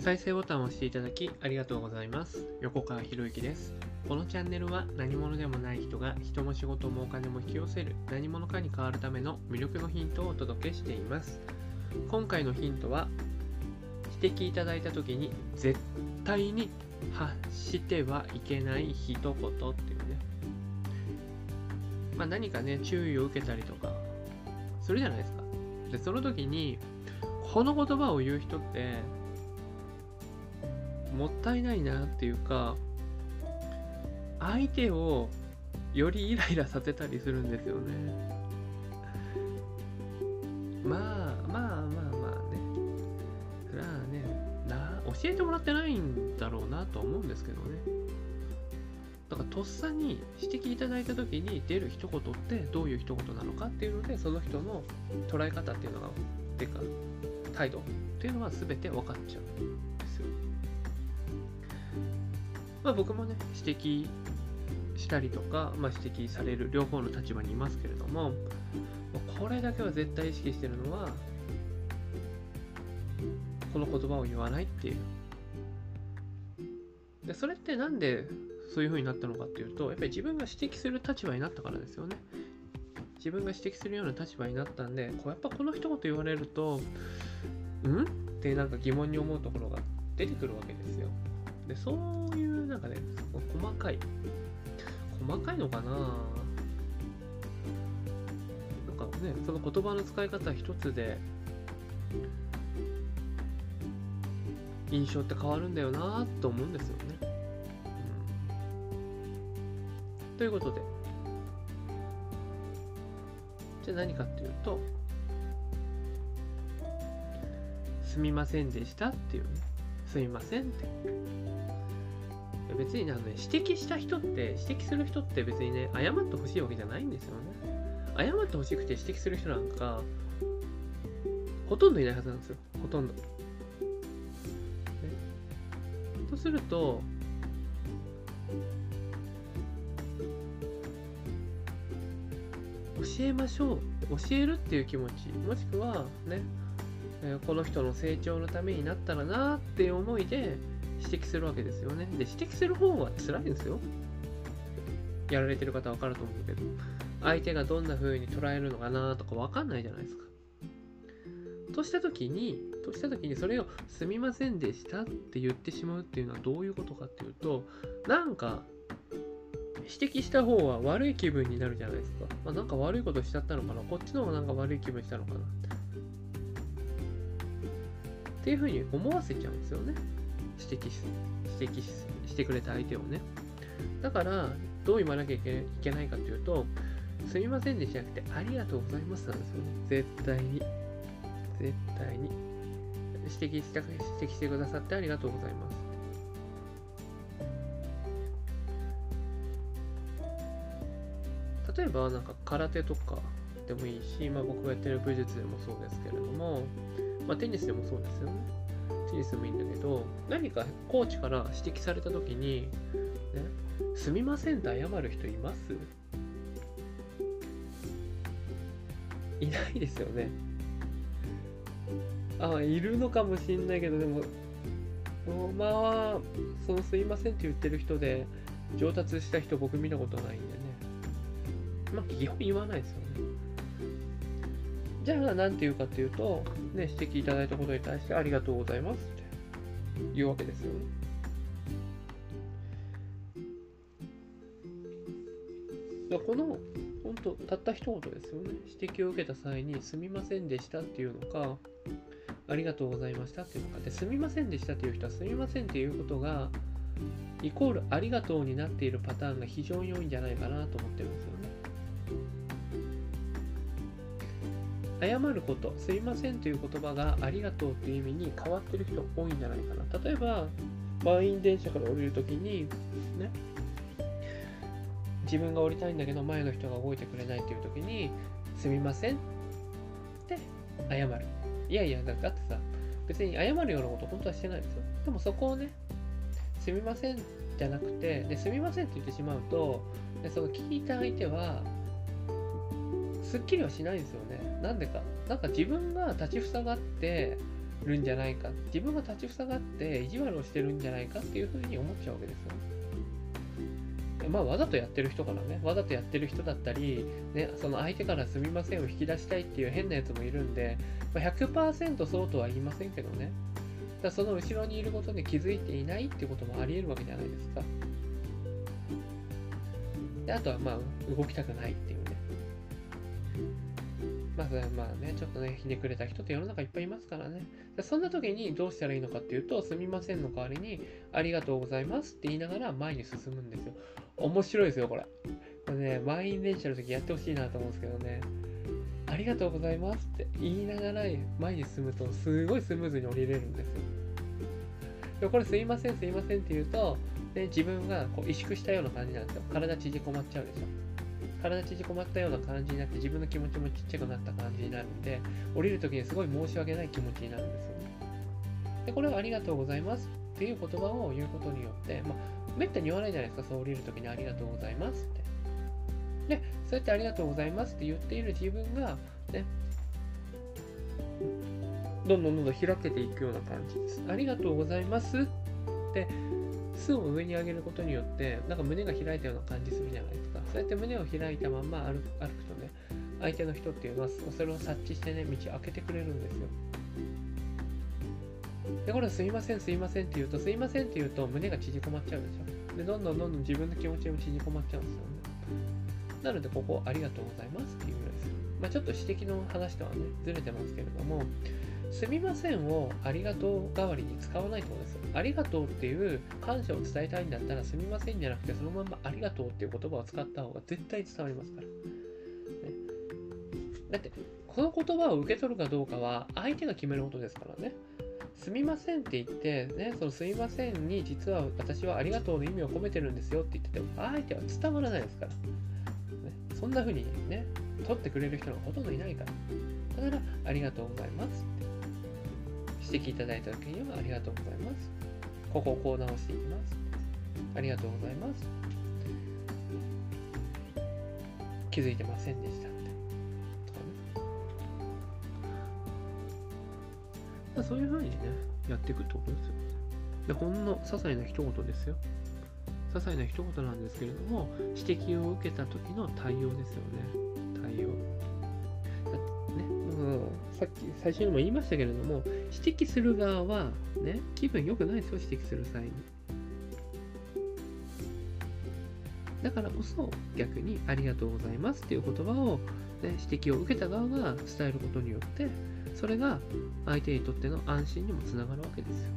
再生ボタンを押していただきありがとうございます。横川博之です。このチャンネルは何者でもない人が人も仕事もお金も引き寄せる何者かに変わるための魅力のヒントをお届けしています。今回のヒントは指摘いただいた時に絶対に発してはいけない一言っていうね。まあ何かね、注意を受けたりとかするじゃないですか。で、その時にこの言葉を言う人ってもったいないなっていうか相手をよりイライラさせたりするんですよね。まあまあまあまあね。それはねな教えてもらってないんだろうなと思うんですけどね。だからとっさに指摘いただいた時に出る一言ってどういう一言なのかっていうのでその人の捉え方っていうのがてか態度っていうのは全て分かっちゃう。まあ、僕もね指摘したりとか、まあ、指摘される両方の立場にいますけれどもこれだけは絶対意識してるのはこの言葉を言わないっていう。でそれってなんでそういう風になったのかっていうとやっぱり自分が指摘する立場になったからですよね。自分が指摘するような立場になったんでこうやっぱこの一言言われるとうん？ってなんか疑問に思うところが出てくるわけですよ。でそういうなんかね細かい細かいのかな。なんかねその言葉の使い方一つで印象って変わるんだよなと思うんですよね、うん、ということで。じゃあ何かっていうとすみませんでしたっていうね。すみませんって。別にあの、ね、指摘した人って指摘する人って別にね謝ってほしいわけじゃないんですよね。謝ってほしくて指摘する人なんかほとんどいないはずなんですよ。ほとんど、とすると教えましょう。教えるっていう気持ち。もしくはねこの人の成長のためになったらなっていう思いで指摘するわけですよね。で、指摘する方は辛いんですよ。やられてる方は分かると思うけど、相手がどんな風に捉えるのかなとか分かんないじゃないですか。とした時に、とした時にそれをすみませんでしたって言ってしまうっていうのはどういうことかっていうと、なんか、指摘した方は悪い気分になるじゃないですか。まあ、なんか悪いことしちゃったのかなこっちの方がなんか悪い気分したのかなっていうふうに思わせちゃうんですよね。指摘し指摘してくれた相手をね。だから、どう言わなきゃいけないかというと、すみませんでじゃなくて、ありがとうございますなんですよね。絶対に。絶対に。指摘した指摘してくださってありがとうございます。例えば、なんか空手とかでもいいし、まあ、僕がやってる武術でもそうですけれども、まあ、テニスでもそうですよね。テニスもいいんだけど、何かコーチから指摘されたときに、ね、すみませんって謝る人います？いないですよね。ああ、いるのかもしんないけど、でも、まあ、そのすいませんって言ってる人で、上達した人僕見たことないんでね。まあ、基本言わないですよね。じゃあ、なんて言うかっていうと、ね、指摘いただいたことに対してありがとうございますって言うわけですよね。だこの、本当たった一言ですよね。指摘を受けた際に、すみませんでしたっていうのか、ありがとうございましたっていうのか。で、すみませんでしたっていう人は、すみませんっていうことが、イコールありがとうになっているパターンが非常に多いんじゃないかなと思ってるんですよね。謝ること、すいませんという言葉がありがとうという意味に変わってる人多いんじゃないかな。例えば、満員電車から降りるときに、ね、自分が降りたいんだけど前の人が動いてくれないというときに、すみませんって謝る。いやいや、だってさ、別に謝るようなこと本当はしてないんですよ。でもそこをね、すみませんじゃなくて、ですみませんって言ってしまうと、でその聞いた相手は、すっきりはしないんですよね。なんでか。なんか自分が立ちふさがって、るんじゃないか自分が立ちふさがって意地悪をしてるんじゃないかっていうふうに思っちゃうわけですよ。まあ、わざとやってる人からね、わざとやってる人だったり、ね、その相手からすみませんを引き出したいっていう変なやつもいるんで、まあ、100%そうとは言いませんけどね。だその後ろにいることに気づいていないってこともあり得るわけじゃないですか。であとは、まあ、動きたくないっていうね。まず、まあね、ちょっとね、ひねくれた人って世の中いっぱいいますからね。そんな時にどうしたらいいのかっていうと、すみませんの代わりに、ありがとうございますって言いながら前に進むんですよ。面白いですよ、これ。これね、満員電車の時やってほしいなと思うんですけどね。ありがとうございますって言いながら前に進むと、すごいスムーズに降りれるんですよ。でこれすいません、すいませんって言うと、で自分がこう萎縮したような感じなんですよ。体縮こまっちゃうでしょ。体縮こまったような感じになって自分の気持ちもちっちゃくなった感じになるんで降りる時にすごい申し訳ない気持ちになるんですよね。でこれはありがとうございますっていう言葉を言うことによって、まあ、めったに言わないじゃないですかそう降りる時にありがとうございますって。でそうやってありがとうございますって言っている自分がねどんどんどんどん開けていくような感じです。ありがとうございますって巣を上に上げることによってなんか胸が開いたような感じするじゃないですかそうやって胸を開いたまんま歩く歩くとね相手の人っていうのはそれを察知してね道開けてくれるんですよ。でこれすいませんすいませんって言うとすいませんって言うと胸が縮こまっちゃうでしょでどんどんどんどん自分の気持ちも縮こまっちゃうんですよね。なのでここありがとうございますっていうぐらいです。まあちょっと指摘の話とはねずれてますけれどもすみませんをありがとう代わりに使わないってことです。ありがとうっていう感謝を伝えたいんだったらすみませんじゃなくてそのままありがとうっていう言葉を使った方が絶対伝わりますから。ね、だってこの言葉を受け取るかどうかは相手が決めることですからね。すみませんって言って、ね、そのすみませんに実は私はありがとうの意味を込めてるんですよって言ってても相手は伝わらないですから。ね、そんな風にね、取ってくれる人がほとんどいないから。だから、ありがとうございますって。指摘いただいた時にはありがとうございます。ここをこう直していきます。ありがとうございます。気づいてませんでしたって。とかね。そういうふうにね、やっていくってことですよ。で、ほんの些細な一言ですよ。些細な一言なんですけれども、指摘を受けた時の対応ですよね。対応。さっき最初にも言いましたけれども指摘する側はね気分良くないですよ指摘する際に。だからこそ逆にありがとうございますっていう言葉を、ね、指摘を受けた側が伝えることによってそれが相手にとっての安心にもつながるわけですよ。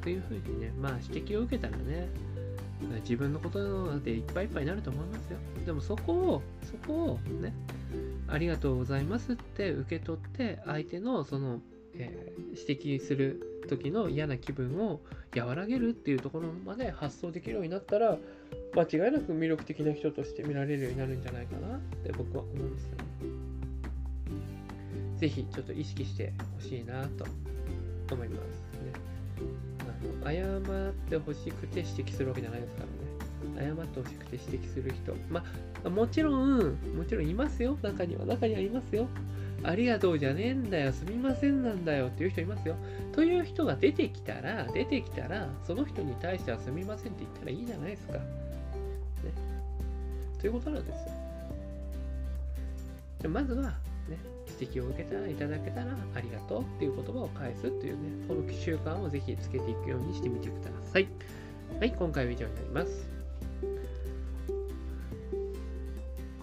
というふうにねまあ指摘を受けたらね自分のことでいっぱいいっぱいになると思いますよ。でもそこを、そこをね、ありがとうございますって受け取って、相手のその、えー、指摘する時の嫌な気分を和らげるっていうところまで発想できるようになったら、間違いなく魅力的な人として見られるようになるんじゃないかなって僕は思うんですよね。ぜひちょっと意識してほしいなと思います。謝ってほしくて指摘するわけじゃないですからね。謝ってほしくて指摘する人。まあ、もちろん、もちろんいますよ。中には、中にはいますよ。ありがとうじゃねえんだよ、すみませんなんだよっていう人いますよ。という人が出てきたら、出てきたら、その人に対してはすみませんって言ったらいいじゃないですか。ね。ということなんですよ。でまずは、ね、指摘を受けたらいただけたらありがとうっていう言葉を返すっていうね、この習慣をぜひつけていくようにしてみてください。はい、今回は以上になります。